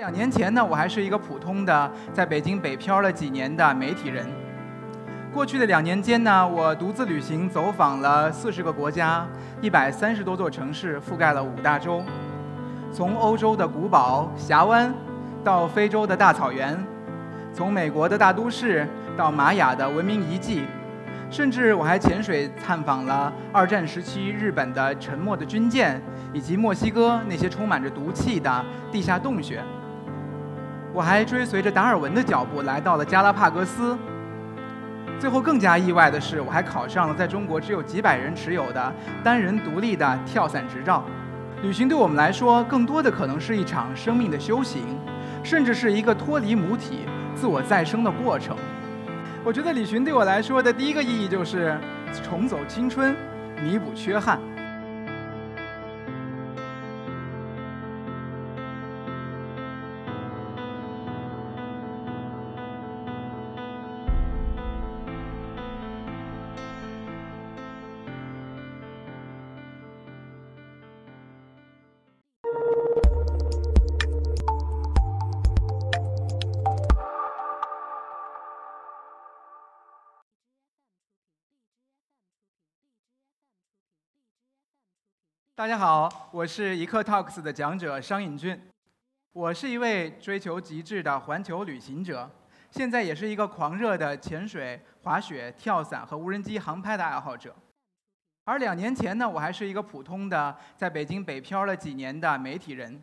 两年前呢，我还是一个普通的在北京北漂了几年的媒体人。过去的两年间呢，我独自旅行，走访了四十个国家，一百三十多座城市，覆盖了五大洲。从欧洲的古堡峡湾，到非洲的大草原，从美国的大都市到玛雅的文明遗迹，甚至我还潜水探访了二战时期日本的沉没的军舰，以及墨西哥那些充满着毒气的地下洞穴。我还追随着达尔文的脚步来到了加拉帕戈斯。最后更加意外的是，我还考上了在中国只有几百人持有的单人独立的跳伞执照。旅行对我们来说，更多的可能是一场生命的修行，甚至是一个脱离母体、自我再生的过程。我觉得旅行对我来说的第一个意义就是重走青春，弥补缺憾。大家好，我是一刻 Talks 的讲者商尹俊，我是一位追求极致的环球旅行者，现在也是一个狂热的潜水、滑雪、跳伞和无人机航拍的爱好者。而两年前呢，我还是一个普通的在北京北漂了几年的媒体人。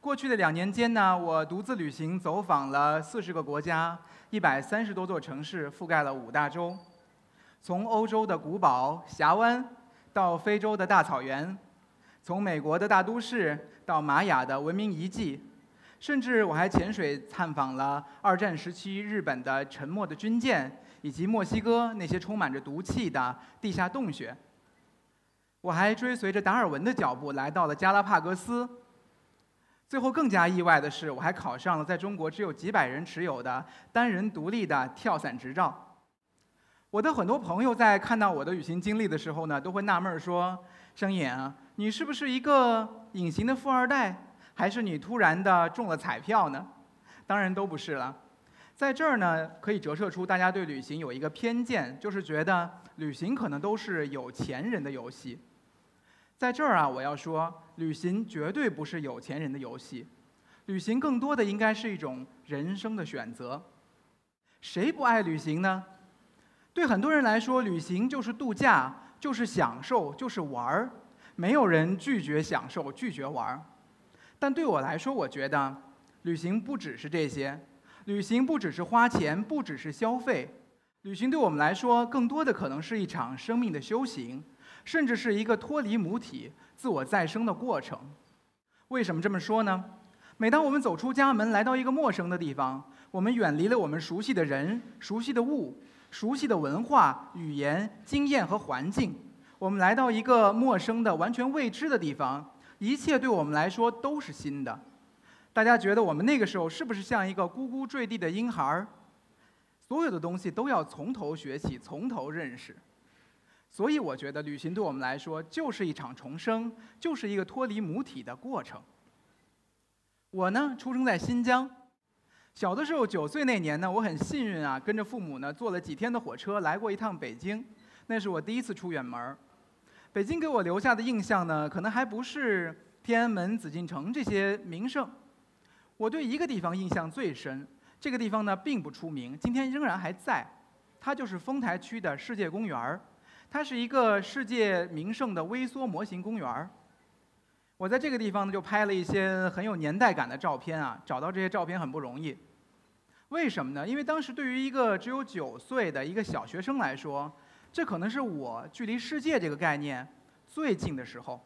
过去的两年间呢，我独自旅行，走访了四十个国家，一百三十多座城市，覆盖了五大洲，从欧洲的古堡峡湾。到非洲的大草原，从美国的大都市到玛雅的文明遗迹，甚至我还潜水探访了二战时期日本的沉没的军舰，以及墨西哥那些充满着毒气的地下洞穴。我还追随着达尔文的脚步来到了加拉帕戈斯。最后更加意外的是，我还考上了在中国只有几百人持有的单人独立的跳伞执照。我的很多朋友在看到我的旅行经历的时候呢，都会纳闷说：“生野啊，你是不是一个隐形的富二代，还是你突然的中了彩票呢？”当然都不是了。在这儿呢，可以折射出大家对旅行有一个偏见，就是觉得旅行可能都是有钱人的游戏。在这儿啊，我要说，旅行绝对不是有钱人的游戏，旅行更多的应该是一种人生的选择。谁不爱旅行呢？对很多人来说，旅行就是度假，就是享受，就是玩儿。没有人拒绝享受，拒绝玩儿。但对我来说，我觉得旅行不只是这些，旅行不只是花钱，不只是消费。旅行对我们来说，更多的可能是一场生命的修行，甚至是一个脱离母体、自我再生的过程。为什么这么说呢？每当我们走出家门，来到一个陌生的地方，我们远离了我们熟悉的人、熟悉的物。熟悉的文化、语言、经验和环境，我们来到一个陌生的、完全未知的地方，一切对我们来说都是新的。大家觉得我们那个时候是不是像一个呱呱坠地的婴孩儿？所有的东西都要从头学起，从头认识。所以我觉得旅行对我们来说就是一场重生，就是一个脱离母体的过程。我呢，出生在新疆。小的时候，九岁那年呢，我很幸运啊，跟着父母呢坐了几天的火车来过一趟北京，那是我第一次出远门儿。北京给我留下的印象呢，可能还不是天安门、紫禁城这些名胜。我对一个地方印象最深，这个地方呢并不出名，今天仍然还在，它就是丰台区的世界公园儿，它是一个世界名胜的微缩模型公园儿。我在这个地方呢就拍了一些很有年代感的照片啊，找到这些照片很不容易。为什么呢？因为当时对于一个只有九岁的一个小学生来说，这可能是我距离世界这个概念最近的时候。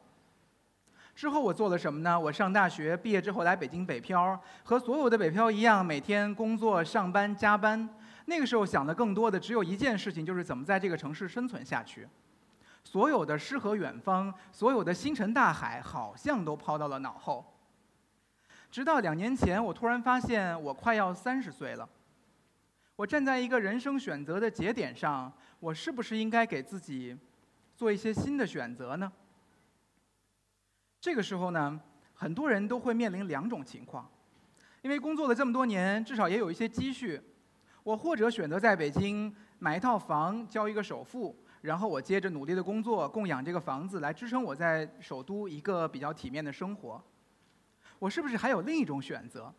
之后我做了什么呢？我上大学毕业之后来北京北漂，和所有的北漂一样，每天工作、上班、加班。那个时候想的更多的只有一件事情，就是怎么在这个城市生存下去。所有的诗和远方，所有的星辰大海，好像都抛到了脑后。直到两年前，我突然发现我快要三十岁了。我站在一个人生选择的节点上，我是不是应该给自己做一些新的选择呢？这个时候呢，很多人都会面临两种情况。因为工作了这么多年，至少也有一些积蓄。我或者选择在北京买一套房，交一个首付，然后我接着努力的工作，供养这个房子，来支撑我在首都一个比较体面的生活。我是不是还有另一种选择？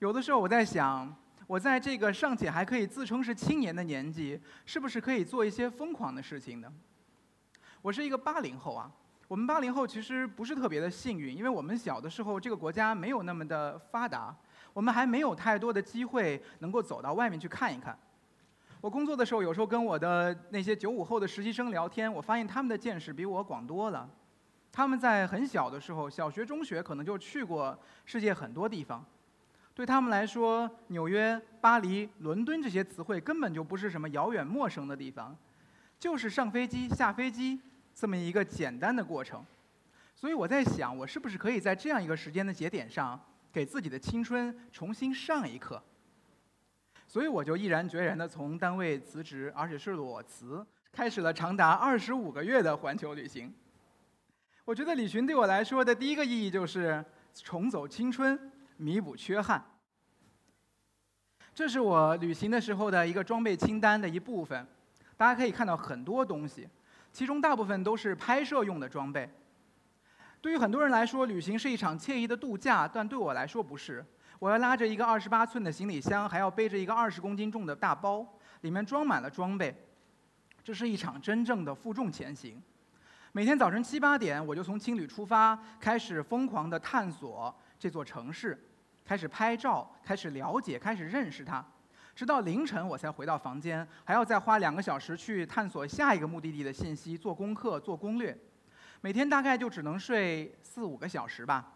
有的时候我在想，我在这个尚且还可以自称是青年的年纪，是不是可以做一些疯狂的事情呢？我是一个八零后啊，我们八零后其实不是特别的幸运，因为我们小的时候这个国家没有那么的发达，我们还没有太多的机会能够走到外面去看一看。我工作的时候，有时候跟我的那些九五后的实习生聊天，我发现他们的见识比我广多了。他们在很小的时候，小学、中学可能就去过世界很多地方。对他们来说，纽约、巴黎、伦敦这些词汇根本就不是什么遥远陌生的地方，就是上飞机、下飞机这么一个简单的过程。所以我在想，我是不是可以在这样一个时间的节点上，给自己的青春重新上一课？所以我就毅然决然地从单位辞职，而且是裸辞，开始了长达二十五个月的环球旅行。我觉得旅行对我来说的第一个意义就是重走青春，弥补缺憾。这是我旅行的时候的一个装备清单的一部分，大家可以看到很多东西，其中大部分都是拍摄用的装备。对于很多人来说，旅行是一场惬意的度假，但对我来说不是。我要拉着一个二十八寸的行李箱，还要背着一个二十公斤重的大包，里面装满了装备，这是一场真正的负重前行。每天早晨七八点，我就从青旅出发，开始疯狂地探索这座城市，开始拍照，开始了解，开始认识它，直到凌晨我才回到房间，还要再花两个小时去探索下一个目的地的信息，做功课，做攻略。每天大概就只能睡四五个小时吧。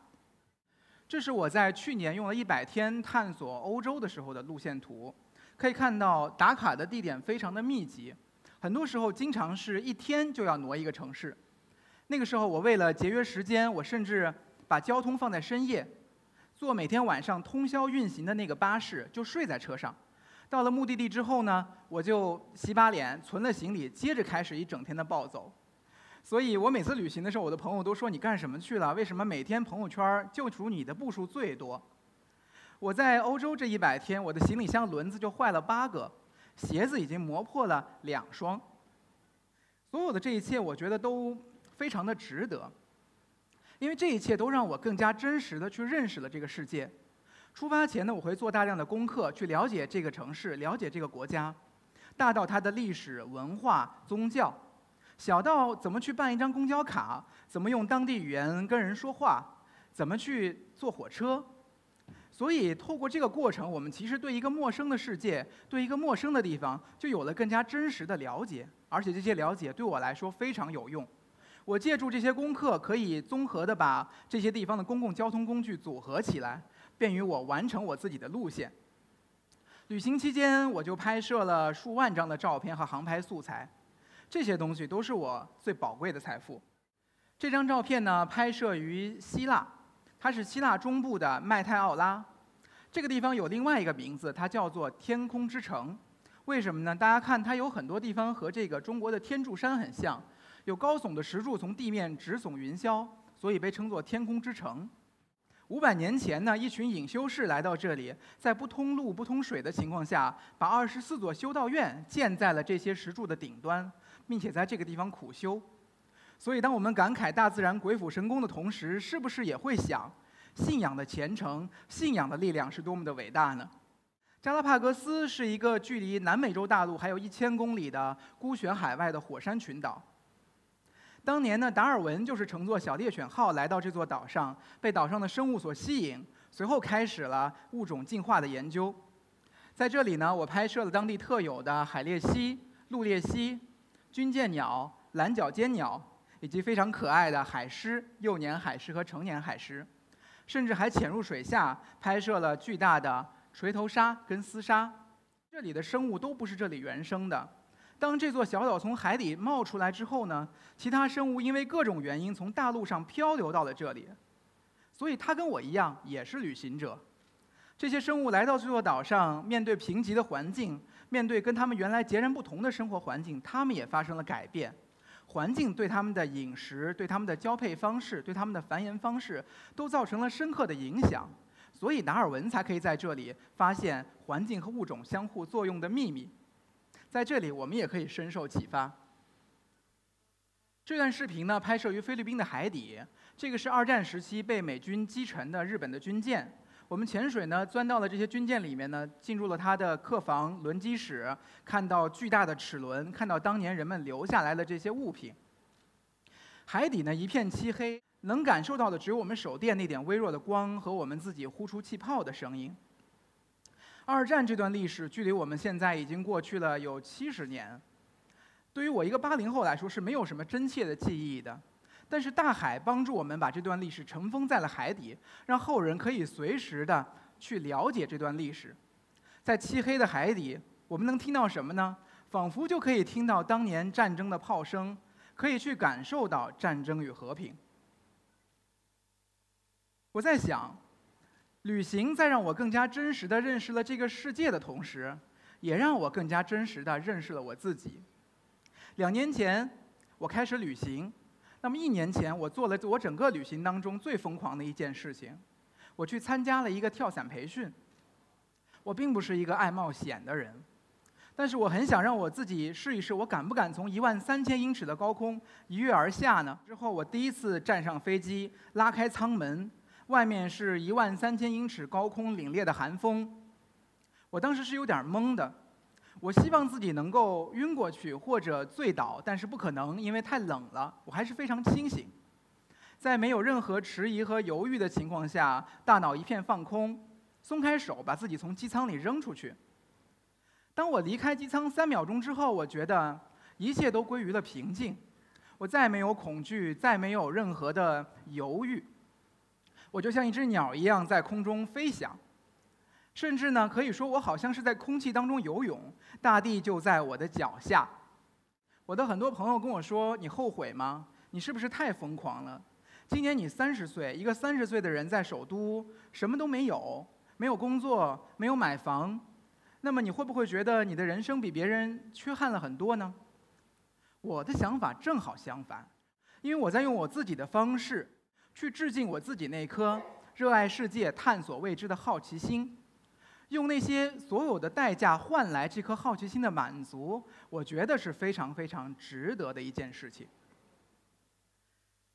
这是我在去年用了一百天探索欧洲的时候的路线图，可以看到打卡的地点非常的密集，很多时候经常是一天就要挪一个城市。那个时候，我为了节约时间，我甚至把交通放在深夜，坐每天晚上通宵运行的那个巴士，就睡在车上。到了目的地之后呢，我就洗把脸，存了行李，接着开始一整天的暴走。所以我每次旅行的时候，我的朋友都说：“你干什么去了？为什么每天朋友圈就属你的步数最多？”我在欧洲这一百天，我的行李箱轮子就坏了八个，鞋子已经磨破了两双。所有的这一切，我觉得都。非常的值得，因为这一切都让我更加真实的去认识了这个世界。出发前呢，我会做大量的功课，去了解这个城市，了解这个国家，大到它的历史文化、宗教，小到怎么去办一张公交卡，怎么用当地语言跟人说话，怎么去坐火车。所以，透过这个过程，我们其实对一个陌生的世界，对一个陌生的地方，就有了更加真实的了解。而且，这些了解对我来说非常有用。我借助这些功课，可以综合的把这些地方的公共交通工具组合起来，便于我完成我自己的路线。旅行期间，我就拍摄了数万张的照片和航拍素材，这些东西都是我最宝贵的财富。这张照片呢，拍摄于希腊，它是希腊中部的麦泰奥拉。这个地方有另外一个名字，它叫做天空之城。为什么呢？大家看，它有很多地方和这个中国的天柱山很像。有高耸的石柱从地面直耸云霄，所以被称作天空之城。五百年前呢，一群隐修士来到这里，在不通路、不通水的情况下，把二十四座修道院建在了这些石柱的顶端，并且在这个地方苦修。所以，当我们感慨大自然鬼斧神工的同时，是不是也会想，信仰的虔诚、信仰的力量是多么的伟大呢？加拉帕戈斯是一个距离南美洲大陆还有一千公里的孤悬海外的火山群岛。当年呢，达尔文就是乘坐小猎犬号来到这座岛上，被岛上的生物所吸引，随后开始了物种进化的研究。在这里呢，我拍摄了当地特有的海鬣蜥、陆鬣蜥、军舰鸟、蓝角尖鸟，以及非常可爱的海狮、幼年海狮和成年海狮，甚至还潜入水下拍摄了巨大的锤头鲨跟丝鲨。这里的生物都不是这里原生的。当这座小岛从海底冒出来之后呢，其他生物因为各种原因从大陆上漂流到了这里，所以它跟我一样也是旅行者。这些生物来到这座岛上，面对贫瘠的环境，面对跟他们原来截然不同的生活环境，他们也发生了改变。环境对他们的饮食、对他们的交配方式、对他们的繁衍方式，都造成了深刻的影响。所以达尔文才可以在这里发现环境和物种相互作用的秘密。在这里，我们也可以深受启发。这段视频呢，拍摄于菲律宾的海底，这个是二战时期被美军击沉的日本的军舰。我们潜水呢，钻到了这些军舰里面呢，进入了它的客房、轮机室，看到巨大的齿轮，看到当年人们留下来的这些物品。海底呢一片漆黑，能感受到的只有我们手电那点微弱的光和我们自己呼出气泡的声音。二战这段历史距离我们现在已经过去了有七十年，对于我一个八零后来说是没有什么真切的记忆的。但是大海帮助我们把这段历史尘封在了海底，让后人可以随时的去了解这段历史。在漆黑的海底，我们能听到什么呢？仿佛就可以听到当年战争的炮声，可以去感受到战争与和平。我在想。旅行在让我更加真实的认识了这个世界的同时，也让我更加真实的认识了我自己。两年前，我开始旅行，那么一年前，我做了我整个旅行当中最疯狂的一件事情，我去参加了一个跳伞培训。我并不是一个爱冒险的人，但是我很想让我自己试一试，我敢不敢从一万三千英尺的高空一跃而下呢？之后，我第一次站上飞机，拉开舱门。外面是一万三千英尺高空凛冽的寒风，我当时是有点懵的。我希望自己能够晕过去或者醉倒，但是不可能，因为太冷了。我还是非常清醒，在没有任何迟疑和犹豫的情况下，大脑一片放空，松开手，把自己从机舱里扔出去。当我离开机舱三秒钟之后，我觉得一切都归于了平静，我再没有恐惧，再没有任何的犹豫。我就像一只鸟一样在空中飞翔，甚至呢，可以说我好像是在空气当中游泳，大地就在我的脚下。我的很多朋友跟我说：“你后悔吗？你是不是太疯狂了？今年你三十岁，一个三十岁的人在首都，什么都没有，没有工作，没有买房，那么你会不会觉得你的人生比别人缺憾了很多呢？”我的想法正好相反，因为我在用我自己的方式。去致敬我自己那颗热爱世界、探索未知的好奇心，用那些所有的代价换来这颗好奇心的满足，我觉得是非常非常值得的一件事情。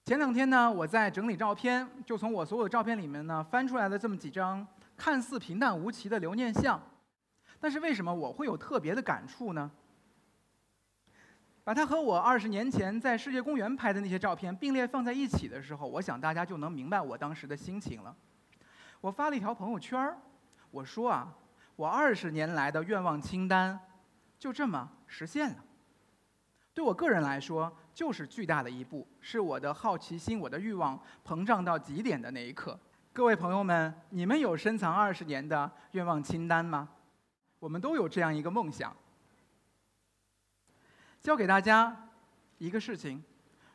前两天呢，我在整理照片，就从我所有的照片里面呢翻出来了这么几张看似平淡无奇的留念相，但是为什么我会有特别的感触呢？把它和我二十年前在世界公园拍的那些照片并列放在一起的时候，我想大家就能明白我当时的心情了。我发了一条朋友圈儿，我说啊，我二十年来的愿望清单就这么实现了。对我个人来说，就是巨大的一步，是我的好奇心、我的欲望膨胀到极点的那一刻。各位朋友们，你们有深藏二十年的愿望清单吗？我们都有这样一个梦想。教给大家一个事情：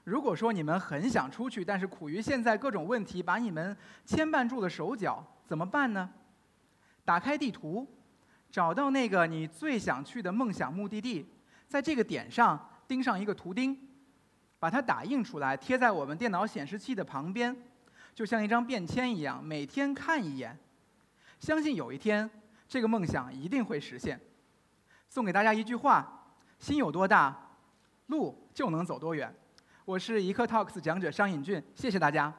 如果说你们很想出去，但是苦于现在各种问题把你们牵绊住了手脚，怎么办呢？打开地图，找到那个你最想去的梦想目的地，在这个点上钉上一个图钉，把它打印出来，贴在我们电脑显示器的旁边，就像一张便签一样，每天看一眼。相信有一天，这个梦想一定会实现。送给大家一句话。心有多大，路就能走多远。我是一刻 Talks 讲者商尹俊，谢谢大家。